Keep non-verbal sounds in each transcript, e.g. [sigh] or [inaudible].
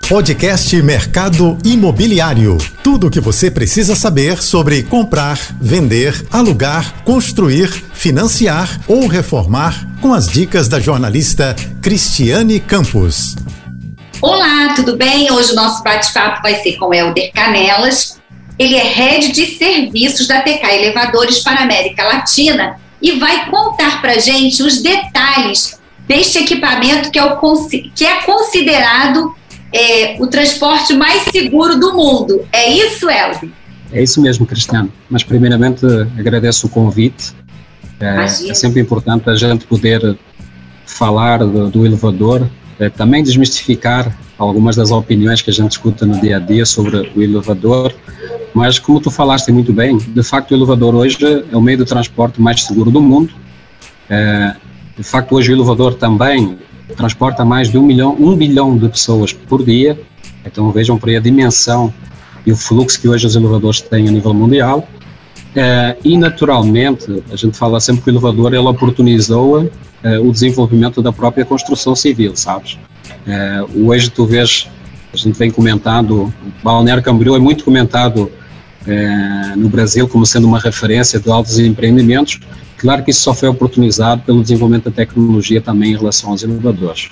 Podcast Mercado Imobiliário. Tudo o que você precisa saber sobre comprar, vender, alugar, construir, financiar ou reformar com as dicas da jornalista Cristiane Campos. Olá, tudo bem? Hoje o nosso bate-papo vai ser com Helder Canelas. Ele é head de serviços da TK Elevadores para a América Latina e vai contar para gente os detalhes deste equipamento que é, o, que é considerado é, o transporte mais seguro do mundo. É isso, Elvin? É isso mesmo, Cristiano. Mas, primeiramente, agradeço o convite. É, é sempre importante a gente poder falar do, do elevador, é, também desmistificar algumas das opiniões que a gente escuta no dia a dia sobre o elevador. Mas, como tu falaste muito bem, de facto, o elevador hoje é o meio de transporte mais seguro do mundo. É, de facto, hoje o elevador também transporta mais de um milhão, um bilhão de pessoas por dia. Então vejam por aí a dimensão e o fluxo que hoje os elevadores têm a nível mundial. Uh, e naturalmente, a gente fala sempre que o elevador ele oportunizou uh, o desenvolvimento da própria construção civil, sabes? Uh, hoje tu vês, a gente vem comentando, Balneário Camboriú é muito comentado no Brasil como sendo uma referência de altos empreendimentos, Claro que isso só foi oportunizado pelo desenvolvimento da tecnologia também em relação aos inovadores.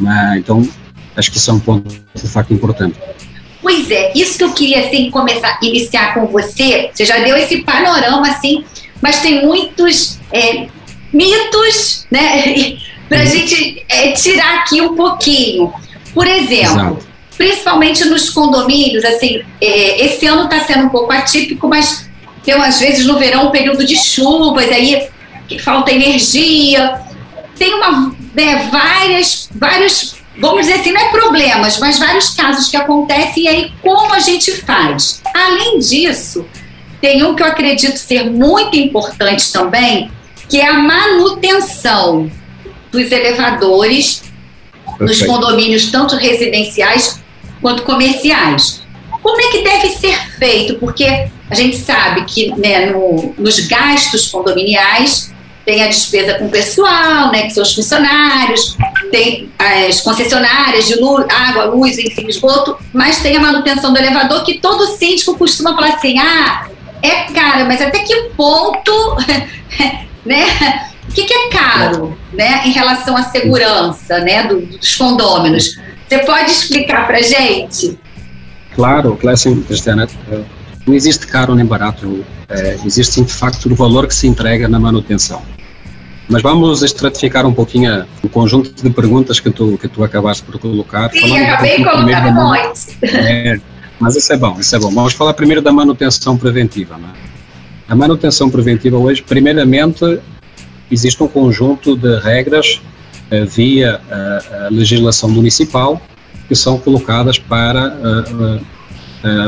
Mas, então, acho que isso é um ponto de facto importante. Pois é, isso que eu queria assim começar iniciar com você. Você já deu esse panorama assim, mas tem muitos é, mitos, né, [laughs] para a uhum. gente é, tirar aqui um pouquinho. Por exemplo, Exato. Principalmente nos condomínios, assim, é, esse ano está sendo um pouco atípico, mas tem, às vezes, no verão, um período de chuvas, aí falta energia. Tem uma, né, várias, vários, vamos dizer assim, não é problemas, mas vários casos que acontecem e aí como a gente faz. Além disso, tem um que eu acredito ser muito importante também, que é a manutenção dos elevadores Perfeito. nos condomínios, tanto residenciais quanto comerciais. Como é que deve ser feito? Porque a gente sabe que né, no, nos gastos condominiais tem a despesa com o pessoal, né, que são os funcionários, tem as concessionárias de luz, água, luz, enfim, esgoto, mas tem a manutenção do elevador que todo síndico costuma falar assim, ah, é caro, mas até que ponto, [laughs] né, que, que, é caro, né, em relação à segurança, né, do, dos condôminos? Você pode explicar para gente? Claro, claro sim, Cristiana. Não existe caro nem barato, é, existe de facto o valor que se entrega na manutenção. Mas vamos estratificar um pouquinho o conjunto de perguntas que tu, que tu acabaste por colocar. Sim, acabei colocando muitos. É, mas isso é bom, isso é bom. Vamos falar primeiro da manutenção preventiva. Né? A manutenção preventiva hoje, primeiramente, existe um conjunto de regras uh, via uh, a legislação municipal que são colocadas para uh,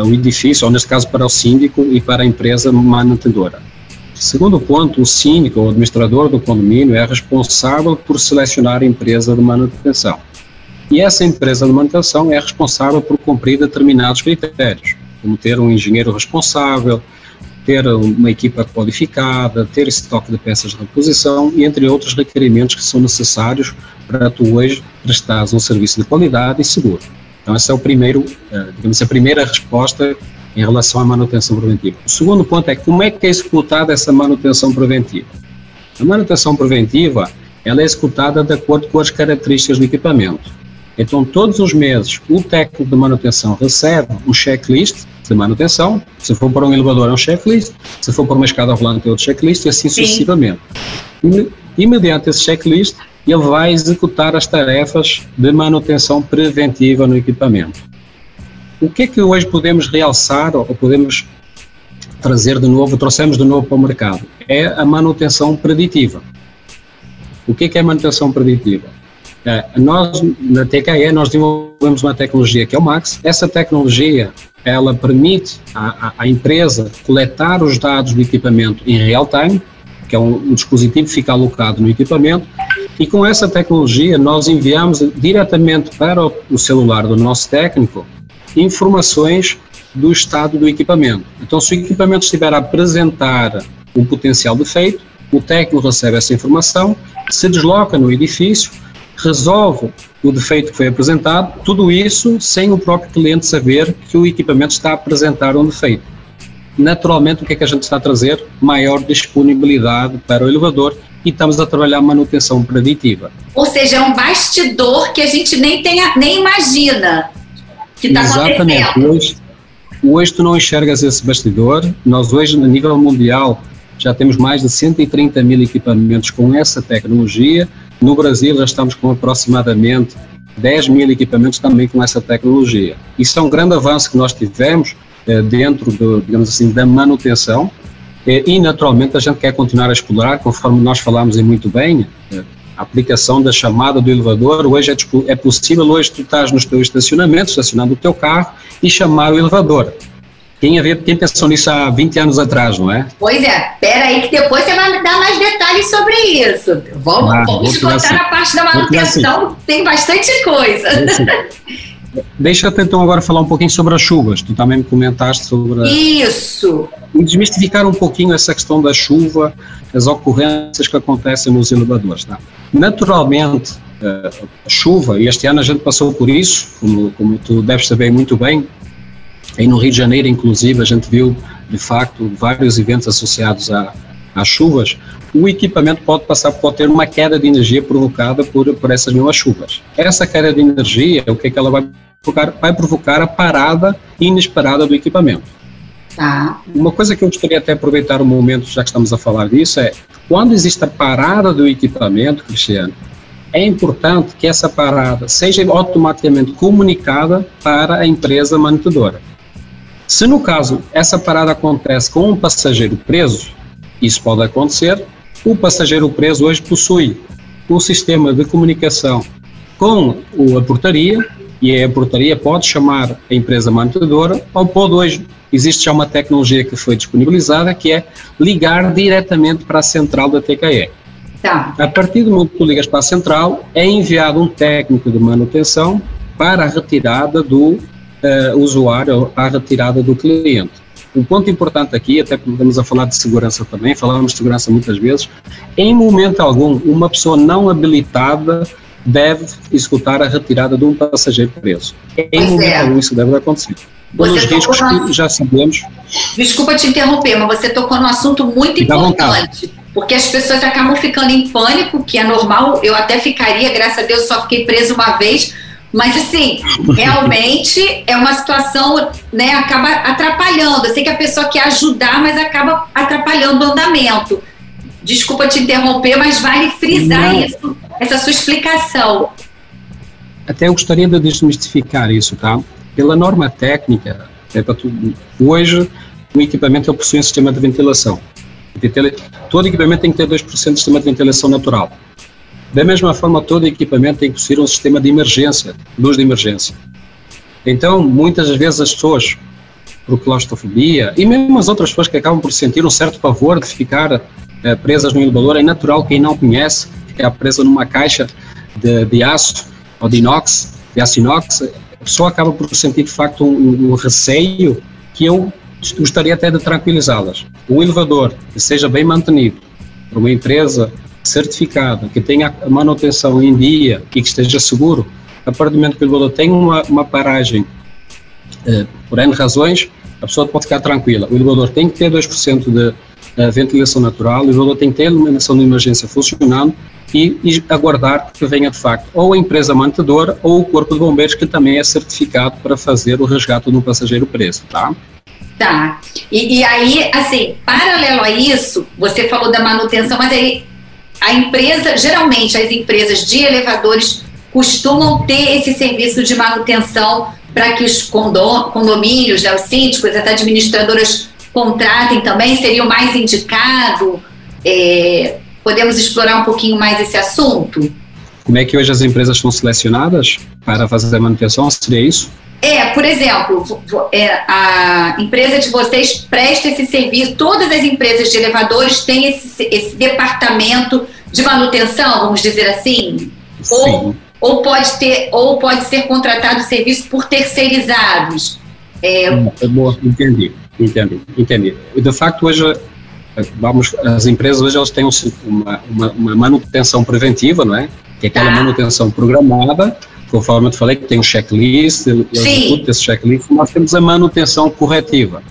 o edifício, ou neste caso para o síndico e para a empresa mantenedora. Segundo ponto, o síndico ou administrador do condomínio é responsável por selecionar a empresa de manutenção. E essa empresa de manutenção é responsável por cumprir determinados critérios, como ter um engenheiro responsável, ter uma equipa qualificada, ter estoque de peças de reposição e entre outros requerimentos que são necessários para tu hoje prestares um serviço de qualidade e seguro. Então, essa é o primeiro, eh, digamos, a primeira resposta em relação à manutenção preventiva. O segundo ponto é como é que é executada essa manutenção preventiva. A manutenção preventiva ela é executada de acordo com as características do equipamento. Então, todos os meses, o técnico de manutenção recebe um checklist de manutenção. Se for para um elevador, é um checklist. Se for para uma escada rolante, é outro checklist, e assim Sim. sucessivamente. E, e mediante esse checklist, ele vai executar as tarefas de manutenção preventiva no equipamento. O que é que hoje podemos realçar ou podemos trazer de novo, trouxemos de novo para o mercado? É a manutenção preditiva. O que é que é manutenção preditiva? É, nós, na TKE, nós desenvolvemos uma tecnologia que é o MAX. Essa tecnologia, ela permite à, à empresa coletar os dados do equipamento em real time, que é um, um dispositivo que fica alocado no equipamento, e com essa tecnologia, nós enviamos diretamente para o celular do nosso técnico informações do estado do equipamento. Então, se o equipamento estiver a apresentar um potencial defeito, o técnico recebe essa informação, se desloca no edifício, resolve o defeito que foi apresentado, tudo isso sem o próprio cliente saber que o equipamento está a apresentar um defeito. Naturalmente, o que é que a gente está a trazer? Maior disponibilidade para o elevador e estamos a trabalhar manutenção preditiva. Ou seja, é um bastidor que a gente nem, tem, nem imagina que está Exatamente. Hoje, hoje tu não enxergas esse bastidor. Nós hoje, a nível mundial, já temos mais de 130 mil equipamentos com essa tecnologia. No Brasil já estamos com aproximadamente 10 mil equipamentos também com essa tecnologia. Isso é um grande avanço que nós tivemos eh, dentro, do, digamos assim, da manutenção eh, e, naturalmente, a gente quer continuar a explorar, conforme nós falamos e muito bem, eh, a aplicação da chamada do elevador. Hoje é, é possível, hoje tu estás no teu estacionamento, estacionando o teu carro e chamar o elevador. Quem, havia, quem pensou nisso há 20 anos atrás, não é? Pois é, pera aí que depois você vai dar mais detalhes sobre isso. Vamos, ah, vamos contar assim. a parte da manutenção, assim. tem bastante coisa. Assim. Deixa-te então agora falar um pouquinho sobre as chuvas. Tu também me comentaste sobre. A... Isso! Desmistificar um pouquinho essa questão da chuva, as ocorrências que acontecem nos elevadores. Tá? Naturalmente, eh, a chuva, e este ano a gente passou por isso, como, como tu deves saber muito bem, Aí no Rio de Janeiro, inclusive, a gente viu, de facto, vários eventos associados a, às chuvas. O equipamento pode passar, pode ter uma queda de energia provocada por, por essas mesmas chuvas. Essa queda de energia, o que, é que ela vai provocar? Vai provocar a parada inesperada do equipamento. Tá. Uma coisa que eu gostaria até aproveitar o momento, já que estamos a falar disso, é quando existe a parada do equipamento, Cristiano, é importante que essa parada seja automaticamente comunicada para a empresa mantenedora. Se no caso essa parada acontece com um passageiro preso, isso pode acontecer, o passageiro preso hoje possui um sistema de comunicação com a portaria e a portaria pode chamar a empresa mantenedora ou pode hoje, existe já uma tecnologia que foi disponibilizada que é ligar diretamente para a central da TKE. Tá. A partir do momento que tu ligas para a central, é enviado um técnico de manutenção para a retirada do uh, usuário à retirada do cliente. Um ponto importante aqui, até podemos a falar de segurança também, falamos de segurança muitas vezes, em momento algum, uma pessoa não habilitada deve executar a retirada de um passageiro preso. Em pois momento é. algum isso deve acontecer. Pelos riscos no... que já sabemos. Desculpa te interromper, mas você tocou num assunto muito importante. Porque as pessoas acabam ficando em pânico, que é normal, eu até ficaria, graças a Deus só fiquei preso uma vez, mas assim, [laughs] realmente é uma situação, né, acaba atrapalhando. Eu sei que a pessoa quer ajudar, mas acaba atrapalhando o andamento. Desculpa te interromper, mas vale frisar Não. isso, essa sua explicação. Até eu gostaria de desmistificar isso, tá? Pela norma técnica, é para tudo. Hoje, o equipamento possui um sistema de ventilação. Todo equipamento tem que ter 2% de sistema de ventilação natural. Da mesma forma, todo equipamento tem que possuir um sistema de emergência, luz de emergência. Então, muitas vezes as pessoas, por claustrofobia, e mesmo as outras pessoas que acabam por sentir um certo pavor de ficar eh, presas no elevador, é natural quem não conhece, ficar presa numa caixa de, de aço ou de inox, de aço inox, a pessoa acaba por sentir de facto um, um receio que eu gostaria até de tranquilizá-las. O elevador que seja bem mantenido por uma empresa certificada, que tenha manutenção em dia e que esteja seguro, a partir do momento que o elevador tem uma, uma paragem eh, por N razões, a pessoa pode ficar tranquila. O elevador tem que ter 2% de uh, ventilação natural, o elevador tem que ter iluminação de emergência funcionando e, e, aguardar que venha de facto ou a empresa mantedora ou o corpo de bombeiros que também é certificado para fazer o resgate um passageiro preso, tá? Tá. E, e aí, assim, paralelo a isso, você falou da manutenção, mas aí a empresa, geralmente as empresas de elevadores costumam ter esse serviço de manutenção para que os condomínios, né, os síndicos, as administradoras contratem também, seria o mais indicado? É, podemos explorar um pouquinho mais esse assunto? Como é que hoje as empresas são selecionadas para fazer a manutenção? Seria isso? É, por exemplo, é, a empresa de vocês presta esse serviço, todas as empresas de elevadores têm esse, esse departamento de manutenção, vamos dizer assim? Sim. Ou, ou, pode ter, ou pode ser contratado serviço por terceirizados. É, é boa, entendi, entendi, entendi. De facto, hoje vamos, as empresas hoje elas têm uma, uma, uma manutenção preventiva, não é? Que é aquela tá. manutenção programada, conforme eu te falei, que tem um checklist, eu executo esse checklist, nós temos a manutenção corretiva.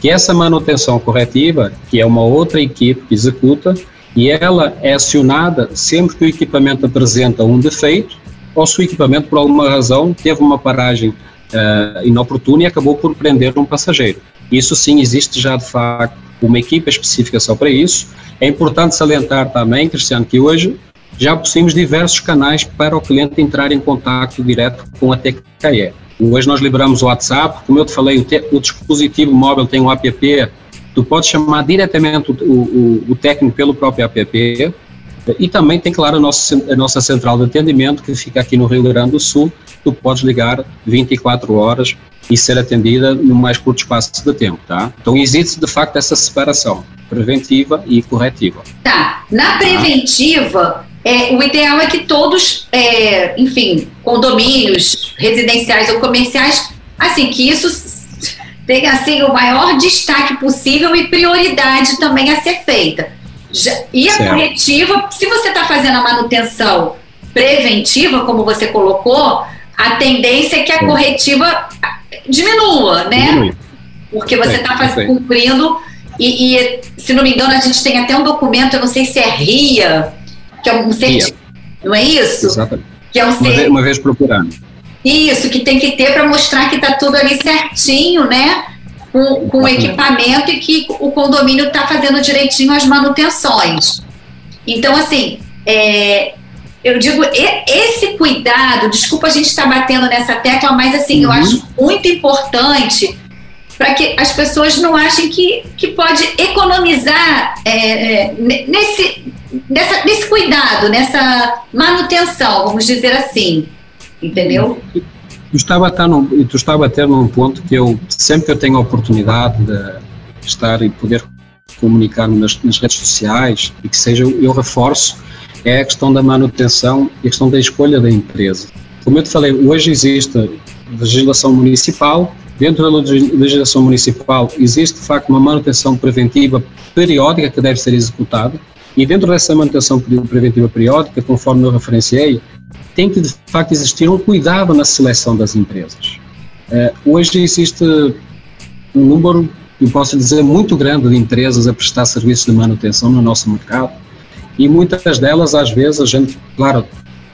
Que essa manutenção corretiva, que é uma outra equipe que executa, e ela é acionada sempre que o equipamento apresenta um defeito ou se o equipamento, por alguma razão, teve uma paragem uh, inoportuna e acabou por prender um passageiro. Isso sim, existe já de facto uma equipe específica só para isso. É importante salientar também, Cristiano, que hoje já possuímos diversos canais para o cliente entrar em contato direto com a TKE. Hoje nós liberamos o WhatsApp, como eu te falei, o, te, o dispositivo móvel tem um app, tu podes chamar diretamente o, o, o técnico pelo próprio app, e também tem, claro, a nossa, a nossa central de atendimento, que fica aqui no Rio Grande do Sul. Tu podes ligar 24 horas e ser atendida no mais curto espaço de tempo, tá? Então existe, de facto, essa separação preventiva e corretiva. Tá. Na tá? preventiva, é, o ideal é que todos, é, enfim, condomínios residenciais ou comerciais, assim, que isso tenha assim, o maior destaque possível e prioridade também a ser feita. Já, e a certo. corretiva, se você está fazendo a manutenção preventiva, como você colocou, a tendência é que a corretiva diminua, né? Diminui. Porque você está cumprindo. E, e, se não me engano, a gente tem até um documento, eu não sei se é RIA, que é um certificado, não é isso? Exatamente. Que é um uma, vez, uma vez procurando. Isso, que tem que ter para mostrar que está tudo ali certinho, né? com, com o equipamento e que o condomínio está fazendo direitinho as manutenções. Então, assim, é, eu digo, esse cuidado, desculpa a gente estar tá batendo nessa tecla, mas assim, uhum. eu acho muito importante para que as pessoas não achem que, que pode economizar é, é nesse, nessa, nesse cuidado, nessa manutenção, vamos dizer assim. Entendeu? Tu estava, a num, tu estava a ter num ponto que eu, sempre que eu tenho a oportunidade de estar e poder comunicar nas, nas redes sociais e que seja, eu reforço, é a questão da manutenção e a questão da escolha da empresa. Como eu te falei, hoje existe legislação municipal, dentro da legislação municipal existe de facto uma manutenção preventiva periódica que deve ser executada, e dentro dessa manutenção preventiva periódica, conforme eu referenciei, tem que de facto existir um cuidado na seleção das empresas. Uh, hoje existe um número, eu posso dizer, muito grande de empresas a prestar serviços de manutenção no nosso mercado e muitas delas, às vezes, a gente, claro,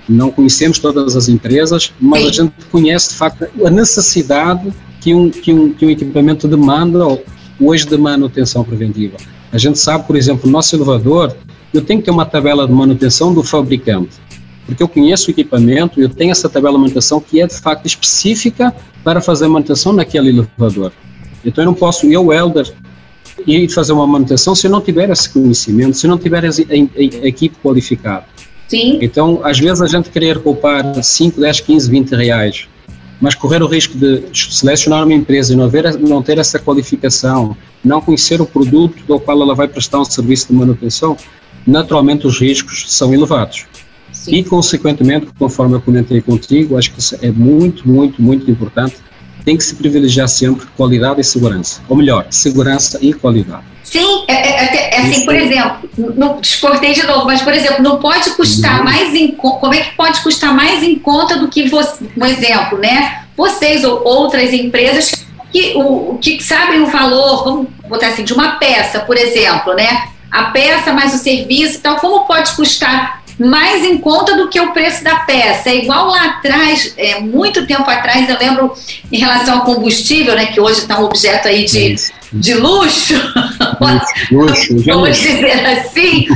não conhecemos todas as empresas, mas a gente conhece de facto a necessidade que um, que um, que um equipamento demanda hoje de manutenção preventiva. A gente sabe, por exemplo, o nosso elevador, eu tenho que ter uma tabela de manutenção do fabricante porque eu conheço o equipamento, eu tenho essa tabela de manutenção que é de facto específica para fazer manutenção naquele elevador. Então eu não posso, eu, Elder, ir fazer uma manutenção se eu não tiver esse conhecimento, se eu não tiver a, a, a equipe qualificada. Sim. Então, às vezes a gente querer poupar 5, 10, 15, 20 reais, mas correr o risco de selecionar uma empresa e não, ver, não ter essa qualificação, não conhecer o produto do qual ela vai prestar um serviço de manutenção, naturalmente os riscos são elevados. Sim. E, consequentemente, conforme eu comentei contigo, acho que isso é muito, muito, muito importante. Tem que se privilegiar sempre qualidade e segurança. Ou melhor, segurança e qualidade. Sim, é, é, é, é assim, por exemplo, não exportei de novo, mas, por exemplo, não pode custar uhum. mais em como é que pode custar mais em conta do que você, um exemplo, né? Vocês ou outras empresas que, o, que sabem o valor, vamos botar assim, de uma peça, por exemplo, né? A peça mais o serviço e tal, como pode custar mais em conta do que o preço da peça. É igual lá atrás, é, muito tempo atrás, eu lembro em relação ao combustível, né, que hoje está um objeto aí de, de luxo, luxo [laughs] vamos dizer assim,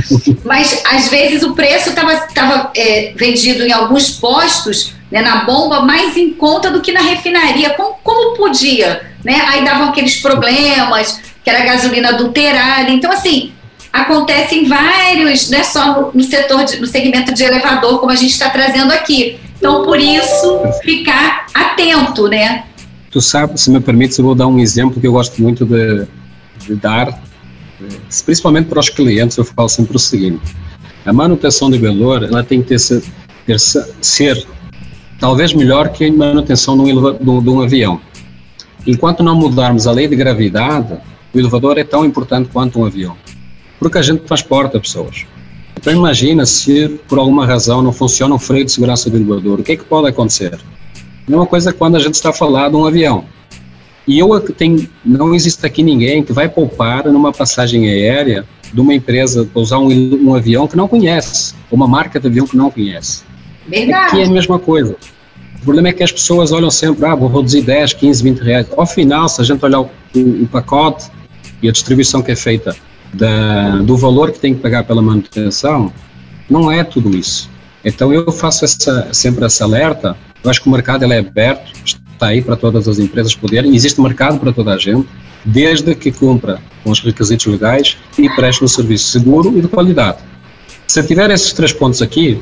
mas às vezes o preço estava é, vendido em alguns postos, né, na bomba, mais em conta do que na refinaria. Como, como podia? Né? Aí davam aqueles problemas, que era gasolina adulterada. Então, assim, acontece em vários, não é só no, no setor, de, no segmento de elevador, como a gente está trazendo aqui. Então, por isso, ficar atento, né? Tu sabe, se me permite, eu vou dar um exemplo que eu gosto muito de, de dar, eh, principalmente para os clientes, eu falo sempre o seguinte, a manutenção de valor, ela tem que ter, ter, ser talvez melhor que a manutenção de um, de, de um avião. Enquanto não mudarmos a lei de gravidade, o elevador é tão importante quanto um avião. Porque a gente transporta pessoas. Então imagina se por alguma razão não funciona o freio de segurança do elevador, o que é que pode acontecer? É uma coisa quando a gente está a falar de um avião. E eu tenho, não existe aqui ninguém que vai poupar numa passagem aérea de uma empresa para usar um, um avião que não conhece, uma marca de avião que não conhece. Verdade. Aqui é a mesma coisa. O problema é que as pessoas olham sempre, ah, vou reduzir 10, 15, 20 reais. Ao final, se a gente olhar o, o, o pacote e a distribuição que é feita da, do valor que tem que pagar pela manutenção, não é tudo isso. Então eu faço essa, sempre essa alerta. Eu acho que o mercado ele é aberto, está aí para todas as empresas poderem, existe mercado para toda a gente, desde que cumpra com os requisitos legais e preste um serviço seguro e de qualidade. Se tiver esses três pontos aqui,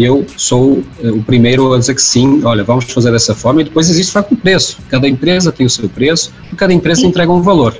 eu sou eh, o primeiro a dizer que sim, olha, vamos fazer dessa forma e depois existe o preço. Cada empresa tem o seu preço e cada empresa entrega um valor.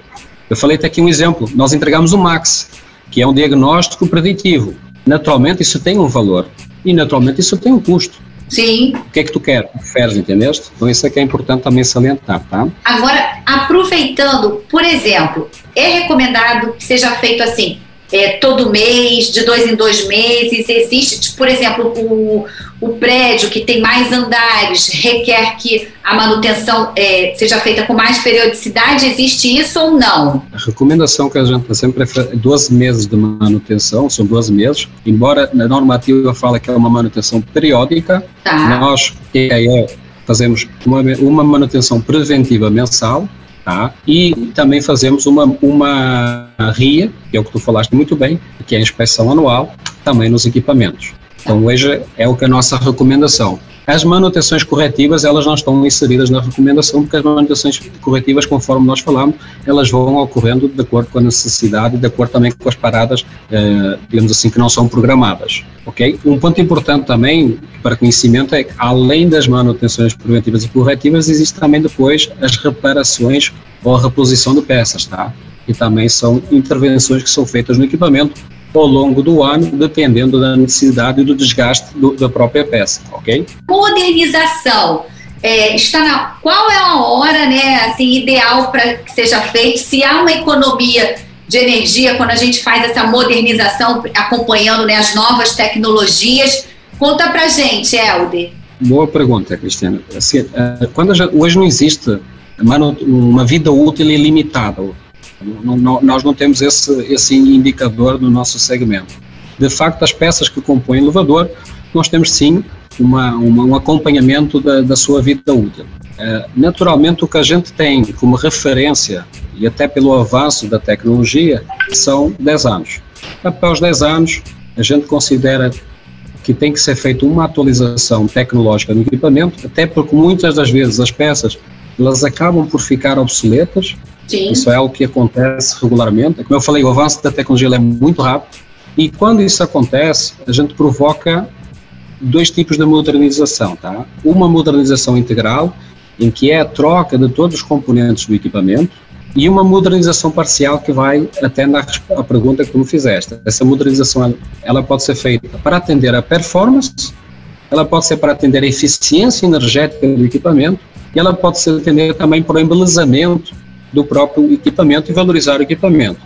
Eu falei até aqui um exemplo, nós entregamos o MAX, que é um diagnóstico preditivo. Naturalmente isso tem um valor e naturalmente isso tem um custo. Sim. O que é que tu quer? Oferes, entendeste? Então isso é que é importante também salientar, tá? Agora, aproveitando, por exemplo, é recomendado que seja feito assim, é, todo mês, de dois em dois meses. Existe, por exemplo, o, o prédio que tem mais andares requer que a manutenção é, seja feita com mais periodicidade. Existe isso ou não? A recomendação que a gente sempre é 12 meses de manutenção, são 12 meses, embora na normativa fala que é uma manutenção periódica, tá. nós, que é, fazemos uma, uma manutenção preventiva mensal, Tá? E também fazemos uma, uma RIA, que é o que tu falaste muito bem, que é a inspeção anual, também nos equipamentos. Então, hoje é o que é a nossa recomendação. As manutenções corretivas, elas não estão inseridas na recomendação, porque as manutenções corretivas, conforme nós falamos, elas vão ocorrendo de acordo com a necessidade e de acordo também com as paradas, eh, digamos assim, que não são programadas, ok? Um ponto importante também para conhecimento é que, além das manutenções preventivas e corretivas, existe também depois as reparações ou a reposição de peças, tá? E também são intervenções que são feitas no equipamento ao longo do ano, dependendo da necessidade e do desgaste do, da própria peça, ok? Modernização. É, está na, qual é a hora né, assim, ideal para que seja feito? Se há uma economia de energia quando a gente faz essa modernização, acompanhando né, as novas tecnologias, conta para gente, Helder. Boa pergunta, Cristiana. Assim, é, quando já, hoje não existe uma vida útil ilimitada. Nós não temos esse, esse indicador no nosso segmento. De facto, as peças que compõem o elevador, nós temos sim uma, uma, um acompanhamento da, da sua vida útil. Uh, naturalmente, o que a gente tem como referência, e até pelo avanço da tecnologia, são 10 anos. Após 10 anos, a gente considera que tem que ser feita uma atualização tecnológica no equipamento, até porque muitas das vezes as peças elas acabam por ficar obsoletas Sim. Isso é algo que acontece regularmente. Como eu falei, o avanço da tecnologia é muito rápido e quando isso acontece, a gente provoca dois tipos de modernização, tá? Uma modernização integral, em que é a troca de todos os componentes do equipamento, e uma modernização parcial que vai até na a pergunta que tu me fizeste. Essa modernização ela pode ser feita para atender a performance, ela pode ser para atender a eficiência energética do equipamento, e ela pode ser atender também para o embelezamento do próprio equipamento e valorizar o equipamento.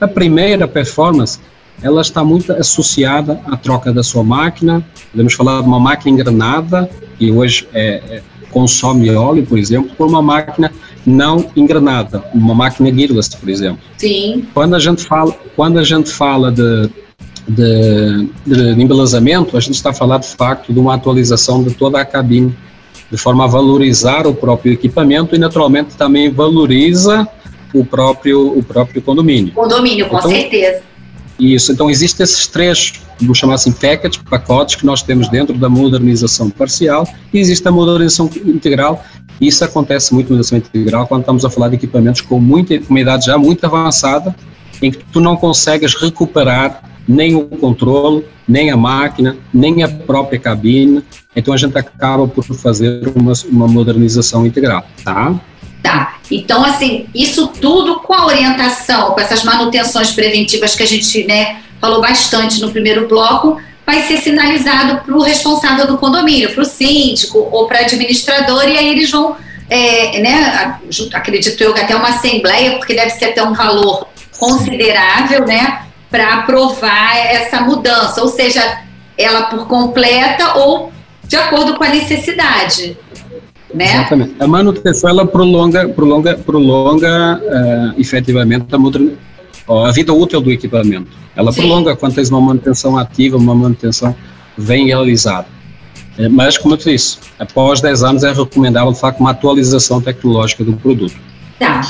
A primeira performance, ela está muito associada à troca da sua máquina. Podemos falar de uma máquina engrenada, que hoje é, é, consome óleo, por exemplo, por uma máquina não engrenada, uma máquina gearless, por exemplo. Sim. Quando a gente fala, quando a gente fala de, de, de embelezamento, a gente está falando de facto de uma atualização de toda a cabine de forma a valorizar o próprio equipamento e naturalmente também valoriza o próprio o próprio condomínio. Condomínio, com então, certeza. Isso, então existem esses três, vamos chamar assim, package, pacotes que nós temos dentro da modernização parcial e existe a modernização integral. Isso acontece muito na modernização integral quando estamos a falar de equipamentos com muita, com uma idade já muito avançada, em que tu não consegues recuperar nem o controle, nem a máquina, nem a própria cabine. Então a gente acaba por fazer uma, uma modernização integral, tá? Tá. Então, assim, isso tudo com a orientação, com essas manutenções preventivas que a gente né, falou bastante no primeiro bloco, vai ser sinalizado para o responsável do condomínio, para o síndico ou para o administrador, e aí eles vão, é, né, acredito eu, até uma assembleia, porque deve ser até um valor considerável, né, para aprovar essa mudança, ou seja, ela por completa ou de acordo com a necessidade. Né? Exatamente. A manutenção ela prolonga, prolonga, prolonga uh, efetivamente a, a vida útil do equipamento. Ela Sim. prolonga quando tens uma manutenção ativa, uma manutenção bem realizada. Eh, mas, como eu te disse, após 10 anos é recomendável, de facto, uma atualização tecnológica do produto. Tá.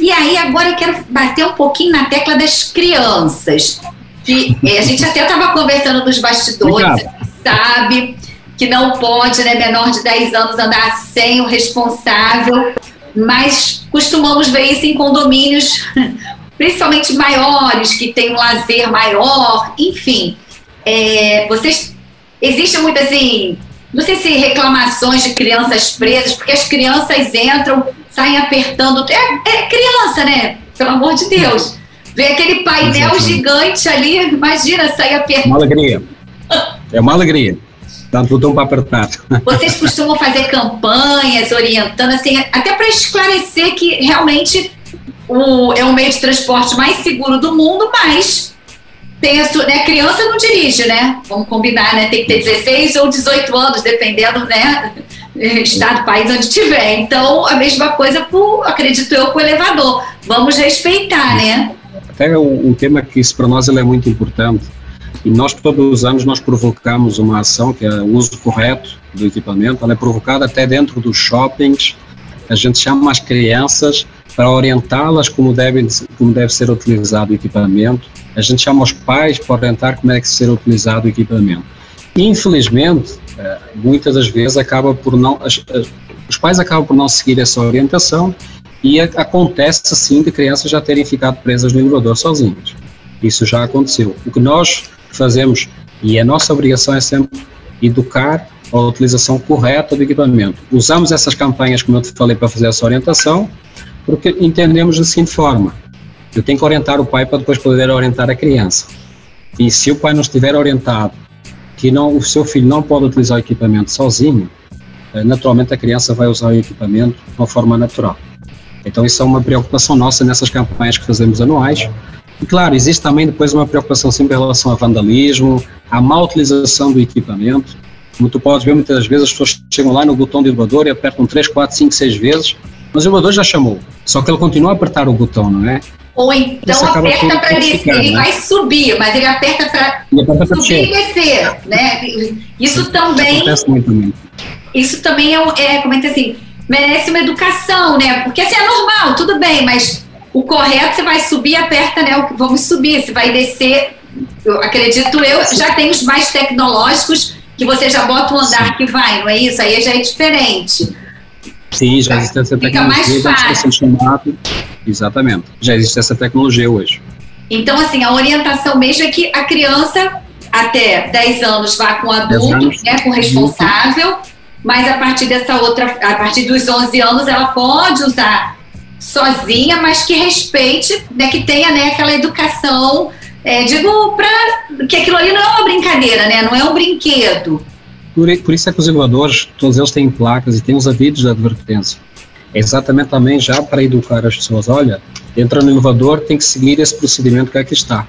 E aí, agora eu quero bater um pouquinho na tecla das crianças. Que é, a gente até estava conversando nos bastidores, sabe que não pode, né, menor de 10 anos, andar sem o responsável, mas costumamos ver isso em condomínios, [laughs] principalmente maiores, que têm um lazer maior, enfim. É, vocês. Existe muito assim. Não sei se reclamações de crianças presas, porque as crianças entram, saem apertando. É, é criança, né? Pelo amor de Deus. Vê aquele painel Exatamente. gigante ali, imagina sair apertando. Uma alegria. É uma alegria. Dá tudo um para apertar. [laughs] Vocês costumam fazer campanhas orientando, assim, até para esclarecer que realmente o, é o meio de transporte mais seguro do mundo, mas tem a sua, né, criança não dirige, né? Vamos combinar, né? Tem que ter 16 ou 18 anos, dependendo, né? Estado, país onde tiver. Então, a mesma coisa, por, acredito eu, com o elevador. Vamos respeitar, né? Até um, um tema que isso para nós é muito importante e nós, todos os anos, nós provocamos uma ação que é o uso correto do equipamento. Ela é provocada até dentro dos shoppings. A gente chama as crianças para orientá-las como deve, como deve ser utilizado o equipamento. A gente chama os pais para orientar como é que ser utilizado o equipamento. Infelizmente, eh, muitas das vezes acaba por não, os pais acabam por não seguir essa orientação e acontece sim de crianças já terem ficado presas no elevador sozinhas. Isso já aconteceu. O que nós fazemos, e a nossa obrigação é sempre educar a utilização correta do equipamento. Usamos essas campanhas, como eu te falei, para fazer essa orientação, porque entendemos da seguinte forma: eu tenho que orientar o pai para depois poder orientar a criança. E se o pai não estiver orientado que não, o seu filho não pode utilizar o equipamento sozinho, eh, naturalmente a criança vai usar o equipamento de uma forma natural. Então isso é uma preocupação nossa nessas campanhas que fazemos anuais, e claro, existe também depois uma preocupação sempre em relação ao vandalismo, à má utilização do equipamento. Como tu podes ver, muitas vezes as pessoas chegam lá no botão do elevador e apertam 3, 4, 5, 6 vezes, mas o elevador já chamou. Só que ele continua a apertar o botão, não é? Ou então aperta para descer, ele né? vai subir, mas ele aperta para subir e descer, né? Isso também. Isso também é, é como é que assim, merece uma educação, né? Porque assim é normal, tudo bem, mas o correto, você vai subir, aperta, né? Vamos subir, você vai descer. Eu acredito eu, já tem os mais tecnológicos que você já bota o andar Sim. que vai, não é isso? Aí já é diferente. Sim, já existe essa Fica tecnologia. mais fácil. Chamado, exatamente. Já existe essa tecnologia hoje. Então, assim, a orientação mesmo é que a criança até 10 anos vá com adulto, né, com responsável, mas a partir dessa outra, a partir dos 11 anos, ela pode usar sozinha, mas que respeite, né, que tenha né, aquela educação, é, digo, para que aquilo ali não é uma brincadeira, né, não é um brinquedo. Por, por isso é que os elevadores, todos eles têm placas e têm os avisos de advertência. É exatamente também já para educar as pessoas, olha, entra no elevador, tem que seguir esse procedimento que aqui está.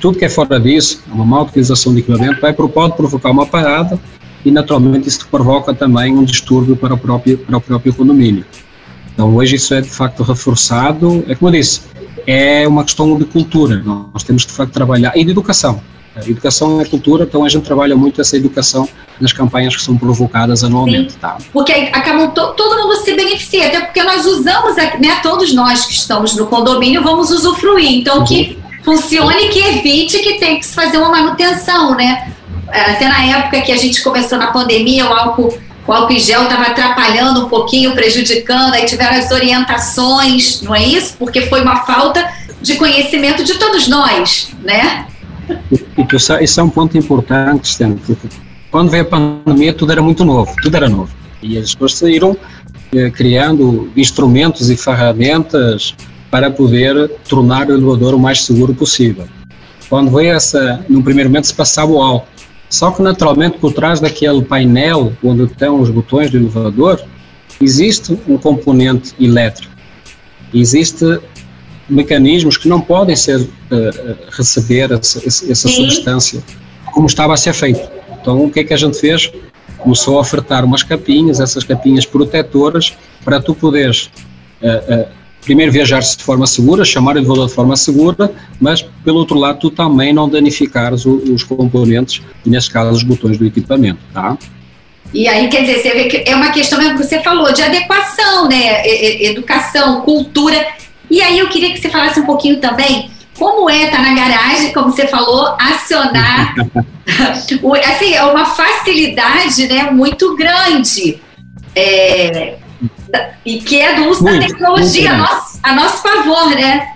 Tudo que é fora disso, uma má utilização de equipamento, vai, pode provocar uma parada e naturalmente isso provoca também um distúrbio para o próprio, para o próprio condomínio. Então, hoje isso é de facto reforçado. É como eu disse, é uma questão de cultura. Nós temos de facto trabalhar e de educação. A educação é cultura, então a gente trabalha muito essa educação nas campanhas que são provocadas anualmente. Tá? Porque acabam to, todo mundo se beneficia, até porque nós usamos, né, todos nós que estamos no condomínio vamos usufruir. Então, uhum. que funcione, que evite que tem que se fazer uma manutenção, né? Até na época que a gente começou na pandemia, o álcool o álcool gel estava atrapalhando um pouquinho, prejudicando, aí tiveram as orientações, não é isso? Porque foi uma falta de conhecimento de todos nós, né? E, isso é um ponto importante, Stênio, porque quando veio a pandemia tudo era muito novo, tudo era novo. E as pessoas saíram eh, criando instrumentos e ferramentas para poder tornar o elevador o mais seguro possível. Quando veio essa, no primeiro momento se passava o álcool, só que naturalmente por trás daquele painel onde estão os botões do elevador existe um componente elétrico. Existe mecanismos que não podem ser uh, receber essa, essa substância como estava a ser feito. Então, o que é que a gente fez? Começou a ofertar umas capinhas, essas capinhas protetoras, para tu poderes uh, uh, primeiro viajar de forma segura, chamar o elevador de forma segura, mas pelo outro lado tu também não danificares o, os componentes, e neste caso os botões do equipamento, tá? E aí, quer dizer, você vê que é uma questão que você falou, de adequação, né? Educação, cultura. E aí eu queria que você falasse um pouquinho também como é estar tá na garagem, como você falou, acionar. [laughs] assim, é uma facilidade né, muito grande. É, e que é do uso muito, da tecnologia a nosso, a nosso favor, né?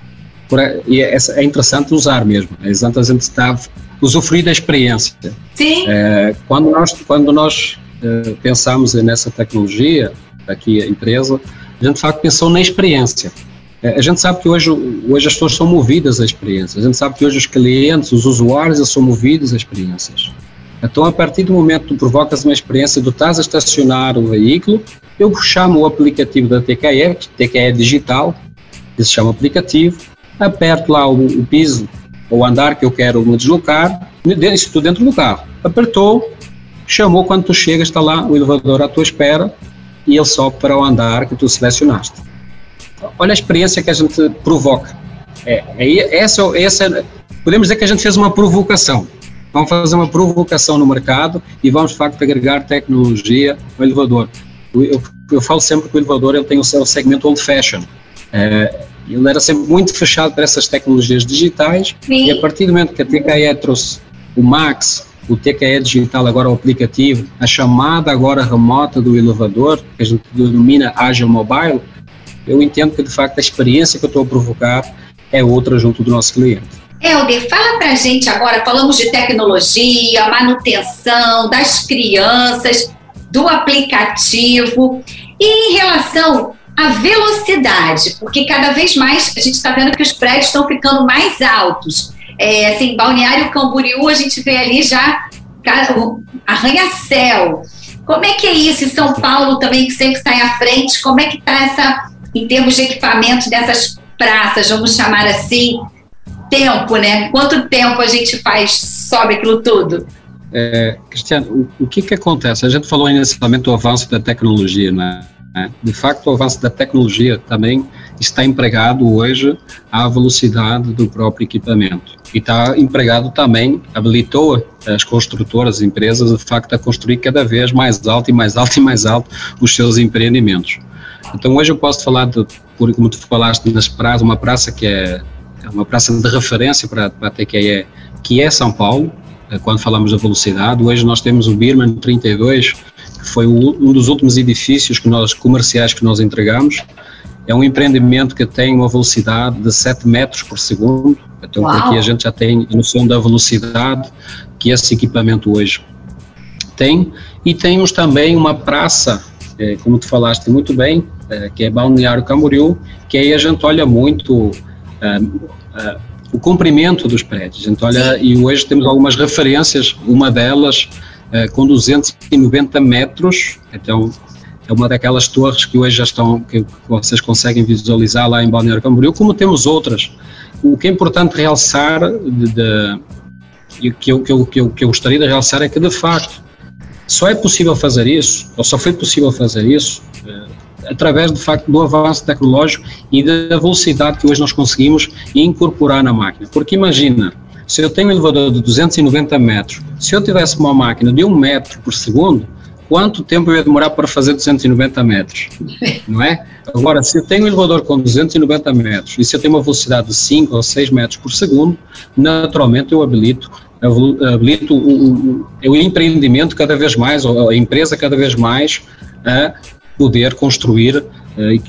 e é, é interessante usar mesmo, é exatamente a gente está usufruir da experiência. Sim. É, quando nós, quando nós é, pensamos nessa tecnologia, aqui a empresa, a gente de facto pensou na experiência. É, a gente sabe que hoje, hoje as pessoas são movidas a experiências, a gente sabe que hoje os clientes, os usuários, são movidos a experiências. Então, a partir do momento que tu provocas uma experiência, tu estás a estacionar o veículo, eu chamo o aplicativo da TKE, TKE digital, que se chama aplicativo, aperto lá o, o piso ou andar que eu quero me deslocar, isso tudo dentro do carro. Apertou, chamou, quando tu chegas, está lá o elevador à tua espera e ele sobe para o andar que tu selecionaste olha a experiência que a gente provoca. É, é, essa, essa, podemos dizer que a gente fez uma provocação. Vamos fazer uma provocação no mercado e vamos, de facto, agregar tecnologia ao elevador. Eu, eu falo sempre que o elevador ele tem o seu segmento old fashion. É, ele era sempre muito fechado para essas tecnologias digitais Sim. e a partir do momento que a TKE trouxe o Max, o TKE digital agora o aplicativo, a chamada agora remota do elevador, que a gente denomina Agile Mobile, eu entendo que de facto a experiência que eu estou a provocar é outra junto do nosso cliente. Helder, fala para a gente agora, falamos de tecnologia, manutenção, das crianças, do aplicativo, e em relação à velocidade, porque cada vez mais a gente está vendo que os prédios estão ficando mais altos. É, assim, Balneário Camboriú, a gente vê ali já arranha-céu. Como é que é isso em São Paulo também, que sempre está à frente? Como é que está essa em termos de equipamento dessas praças, vamos chamar assim, tempo, né? Quanto tempo a gente faz, sobe aquilo tudo? É, Cristiano, o, o, que que acontece? A gente falou inicialmente do avanço da tecnologia, né? De facto, o avanço da tecnologia também está empregado hoje à velocidade do próprio equipamento. E está empregado também, habilitou as construtoras, as empresas, de facto, a construir cada vez mais alto e mais alto e mais alto os seus empreendimentos. Então hoje eu posso falar, de, como tu falaste, nas praças, uma praça que é, é uma praça de referência para, para a TQE, que é São Paulo, eh, quando falamos da velocidade. Hoje nós temos o Birman 32, que foi um dos últimos edifícios que nós, comerciais que nós entregamos. É um empreendimento que tem uma velocidade de 7 metros por segundo. Então, Uau. aqui a gente já tem a noção da velocidade que esse equipamento hoje tem. E temos também uma praça, é, como tu falaste muito bem, é, que é Balneário Camboriú, que aí a gente olha muito é, é, o comprimento dos prédios. Gente olha, e hoje temos algumas referências, uma delas com 290 metros, então é uma daquelas torres que hoje já estão, que vocês conseguem visualizar lá em Balneário Camboriú, como temos outras. O que é importante realçar, de, de, que eu, que, eu, que, eu, que eu gostaria de realçar é que, de facto, só é possível fazer isso, ou só foi possível fazer isso, através, de facto, do avanço tecnológico e da velocidade que hoje nós conseguimos incorporar na máquina. Porque imagina, se eu tenho um elevador de 290 metros, se eu tivesse uma máquina de 1 metro por segundo, quanto tempo eu ia demorar para fazer 290 metros? Não é? Agora, se eu tenho um elevador com 290 metros e se eu tenho uma velocidade de 5 ou 6 metros por segundo, naturalmente eu habilito habilito o, o, o empreendimento cada vez mais, ou a empresa cada vez mais, a poder construir uh,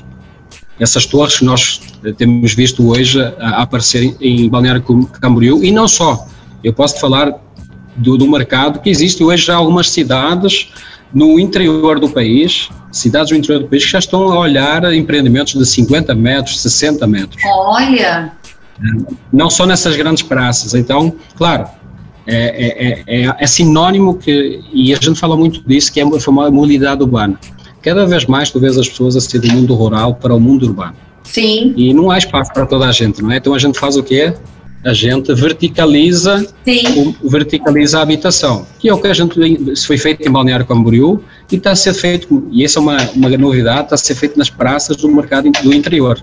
essas torres que nós eh, temos visto hoje a, aparecer em Balneário Camboriú e não só. Eu posso falar do, do mercado que existe hoje já algumas cidades no interior do país, cidades do interior do país que já estão a olhar empreendimentos de 50 metros, 60 metros. Olha! Não só nessas grandes praças. Então, claro, é, é, é, é, sinónimo que, e a gente fala muito disso, que é a famosa mobilidade urbana cada vez mais tu vês as pessoas a sair do mundo rural para o mundo urbano. Sim. E não há espaço para toda a gente, não é? Então a gente faz o quê? A gente verticaliza. O, verticaliza a habitação, que é o que a gente se foi feito em Balneário Camboriú e está a ser feito, e essa é uma, uma novidade, está a ser feito nas praças do mercado do interior.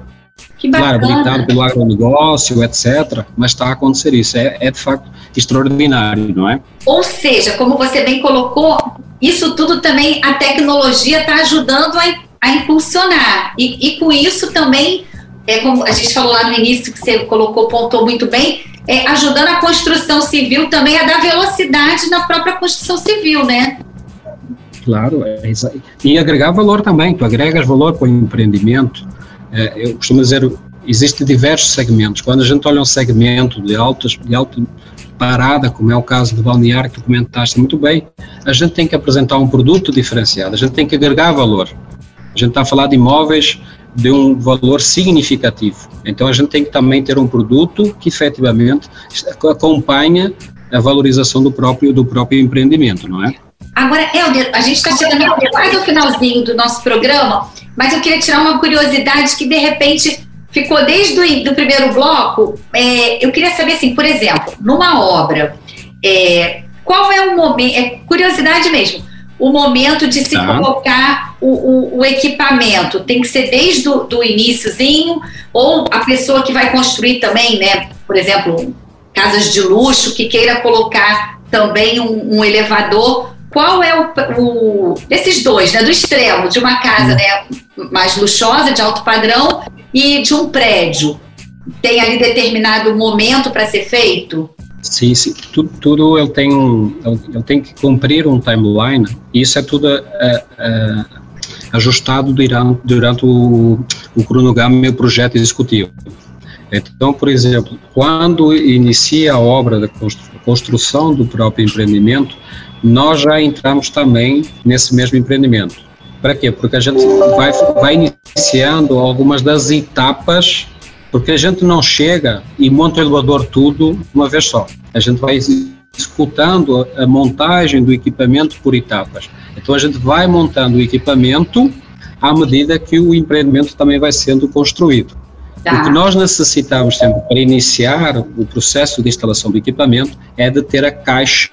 Que bacana. Claro, habilitado pelo agronegócio, etc. Mas está a acontecer isso. É, é de facto extraordinário, não é? Ou seja, como você bem colocou, isso tudo também a tecnologia está ajudando a, a impulsionar. E, e, com isso também, é como a gente falou lá no início, que você colocou, pontou muito bem, é ajudando a construção civil também a dar velocidade na própria construção civil, né? Claro, é, e agregar valor também, tu agregas valor para o empreendimento, eu costumo dizer, existem diversos segmentos. Quando a gente olha um segmento de, altas, de alta parada, como é o caso do balneário que tu comentaste muito bem, a gente tem que apresentar um produto diferenciado, a gente tem que agregar valor. A gente está a falar de imóveis de um valor significativo. Então a gente tem que também ter um produto que efetivamente acompanha a valorização do próprio, do próprio empreendimento, não é? Agora, Helder, a gente está chegando quase ao finalzinho do nosso programa, mas eu queria tirar uma curiosidade que de repente ficou desde o do primeiro bloco. É, eu queria saber, assim, por exemplo, numa obra, é, qual é o momento, é curiosidade mesmo, o momento de se tá. colocar o, o, o, equipamento? Tem que ser desde o do iníciozinho, ou a pessoa que vai construir também, né? Por exemplo, casas de luxo, que queira colocar também um, um elevador qual é o, o desses dois, né, do extremo de uma casa, né, mais luxuosa, de alto padrão, e de um prédio? Tem ali determinado momento para ser feito? Sim, sim. Tudo, tudo eu tenho, eu, tenho que cumprir um timeline. Isso é tudo é, é, ajustado durante, durante o, o cronograma e o projeto executivo. Então, por exemplo, quando inicia a obra da construção do próprio empreendimento, nós já entramos também nesse mesmo empreendimento. Para quê? Porque a gente vai, vai iniciando algumas das etapas, porque a gente não chega e monta o elevador tudo de uma vez só. A gente vai executando a montagem do equipamento por etapas. Então a gente vai montando o equipamento à medida que o empreendimento também vai sendo construído. Tá. O que nós necessitamos sempre para iniciar o processo de instalação do equipamento é de ter a caixa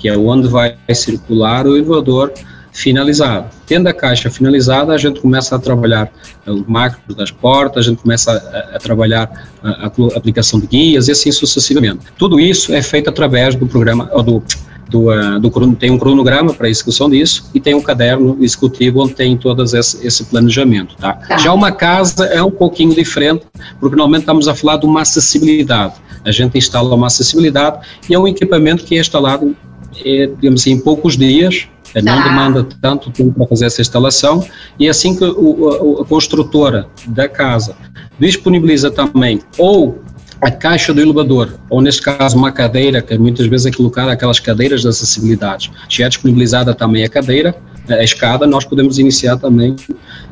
que é onde vai circular o elevador finalizado. Tendo a caixa finalizada, a gente começa a trabalhar o macro das portas, a gente começa a, a trabalhar a, a, aplicação de guias e assim sucessivamente. Tudo isso é feito através do programa, do, do, uh, do, tem um cronograma para a execução disso e tem um caderno executivo onde tem todo esse, esse planejamento. Tá? tá? Já uma casa é um pouquinho diferente, porque normalmente estamos a falar de uma acessibilidade. A gente instala uma acessibilidade e é um equipamento que é instalado é, digamos assim, em poucos dias, é, não tá. demanda tanto tempo para fazer essa instalação, e assim que o, a, a construtora da casa disponibiliza também ou a caixa do elevador, ou neste caso uma cadeira, que muitas vezes é colocada aquelas cadeiras de acessibilidade. Se é disponibilizada também a cadeira, a escada, nós podemos iniciar também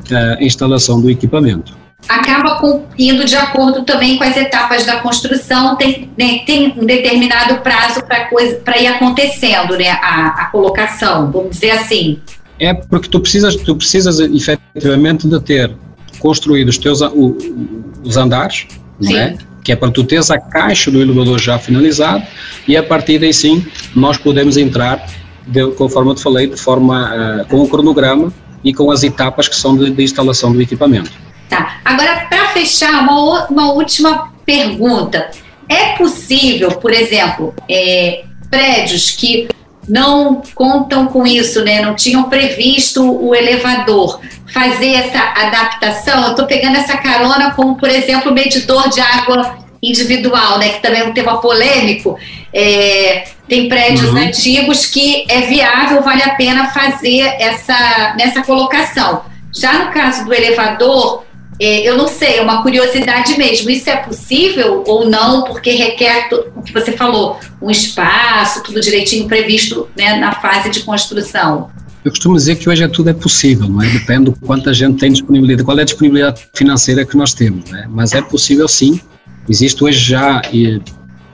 eh, a instalação do equipamento acaba indo de acordo também com as etapas da construção, tem, né, tem um determinado prazo para ir acontecendo né, a, a, colocação, vamos dizer assim. É porque tu precisas, tu precisas efetivamente de ter construído os teus o, os andares, não é? que é para tu teres a caixa do elevador já finalizado e a partir daí sim nós podemos entrar, de, conforme eu te falei, de forma uh, com o cronograma e com as etapas que são de, de instalação do equipamento. Tá. Agora, para fechar, uma, uma última pergunta. É possível, por exemplo, é, prédios que não contam com isso, né? Não tinham previsto o elevador. Fazer essa adaptação, eu estou pegando essa carona como, por exemplo, medidor de água individual, né? Que também é um tema polêmico. É, tem prédios uhum. antigos que é viável, vale a pena fazer essa nessa colocação. Já no caso do elevador, é, eu não sei, é uma curiosidade mesmo. Isso é possível ou não? Porque requer o que você falou, um espaço, tudo direitinho previsto né, na fase de construção. Eu costumo dizer que hoje é tudo é possível, não é? Depende do quanto a gente tem disponibilidade, qual é a disponibilidade financeira que nós temos, né? Mas é possível sim. Existe hoje já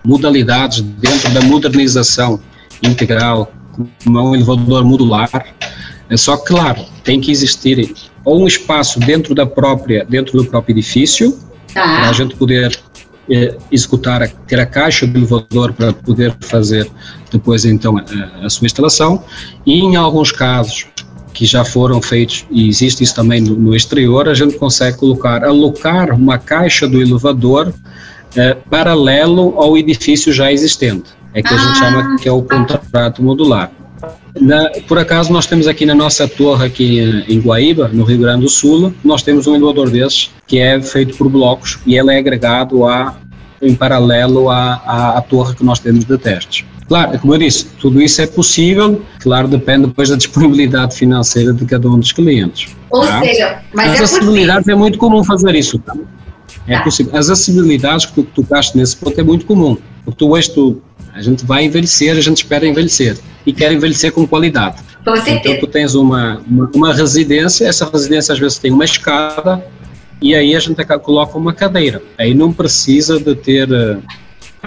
modalidades dentro da modernização integral, como um elevador modular. É só claro, tem que existir ou um espaço dentro da própria, dentro do próprio edifício, tá. para a gente poder eh, executar, ter a caixa do elevador para poder fazer depois então a, a, sua instalação e em alguns casos que já foram feitos e existe isso também no, no exterior, a gente consegue colocar, alocar uma caixa do elevador eh, paralelo ao edifício já existente. É que a gente chama ah. que é o contrato modular. Na, por acaso nós temos aqui na nossa torre aqui em Guaíba, no Rio Grande do Sul, nós temos um elevador desses que é feito por blocos e ele é agregado a, em paralelo à, à, à torre que nós temos de testes. Claro, como eu disse, tudo isso é possível, claro, depende depois da disponibilidade financeira de cada um dos clientes. Ou tá? seja, mas As é acessibilidades é muito comum fazer isso. Tá? É tá. possível. As acessibilidades que tu tocaste nesse ponto é muito comum. Porque tu hoje tu, a gente vai envelhecer, a gente espera envelhecer e quer envelhecer com qualidade. Então tu tens uma, uma, uma, residência, essa residência às vezes tem uma escada e aí a gente coloca uma cadeira. Aí não precisa de ter, eh,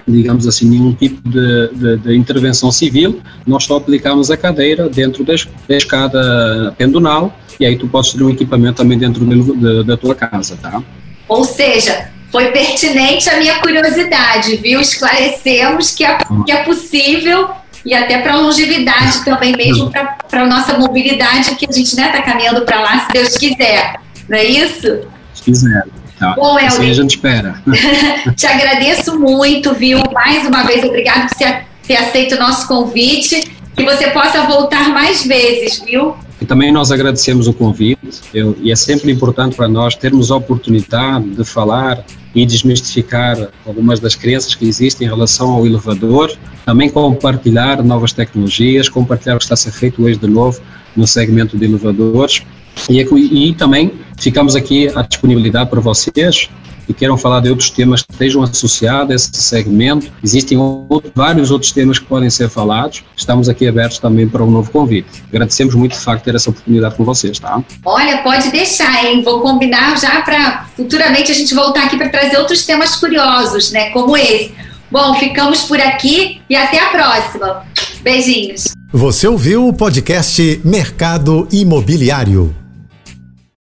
digamos assim, nenhum tipo de, de, de intervenção civil, nós só aplicamos a cadeira dentro da, da escada pendonal e aí tu podes ter um equipamento também dentro de, da tua casa, tá? Ou seja, foi pertinente a minha curiosidade, viu? Esclarecemos que é, que é possível e até para longevidade também, mesmo para a nossa mobilidade, que a gente está né, tá caminhando para lá, se Deus quiser. Não é isso? Se quiser. Tá. Bom, Elvin, assim a gente espera. [laughs] te agradeço muito, viu? Mais uma vez, obrigado por ter aceito o nosso convite. Que você possa voltar mais vezes, viu? Também nós agradecemos o convite, eu, e é sempre importante para nós termos a oportunidade de falar e desmistificar algumas das crenças que existem em relação ao elevador, também compartilhar novas tecnologias, compartilhar o que está a ser feito hoje de novo no segmento de elevadores. E, e também ficamos aqui à disponibilidade para vocês e queiram falar de outros temas que estejam associados a esse segmento. Existem outro, vários outros temas que podem ser falados. Estamos aqui abertos também para um novo convite. Agradecemos muito, de facto, ter essa oportunidade com vocês, tá? Olha, pode deixar, hein? Vou combinar já para futuramente a gente voltar aqui para trazer outros temas curiosos, né? Como esse. Bom, ficamos por aqui e até a próxima. Beijinhos. Você ouviu o podcast Mercado Imobiliário.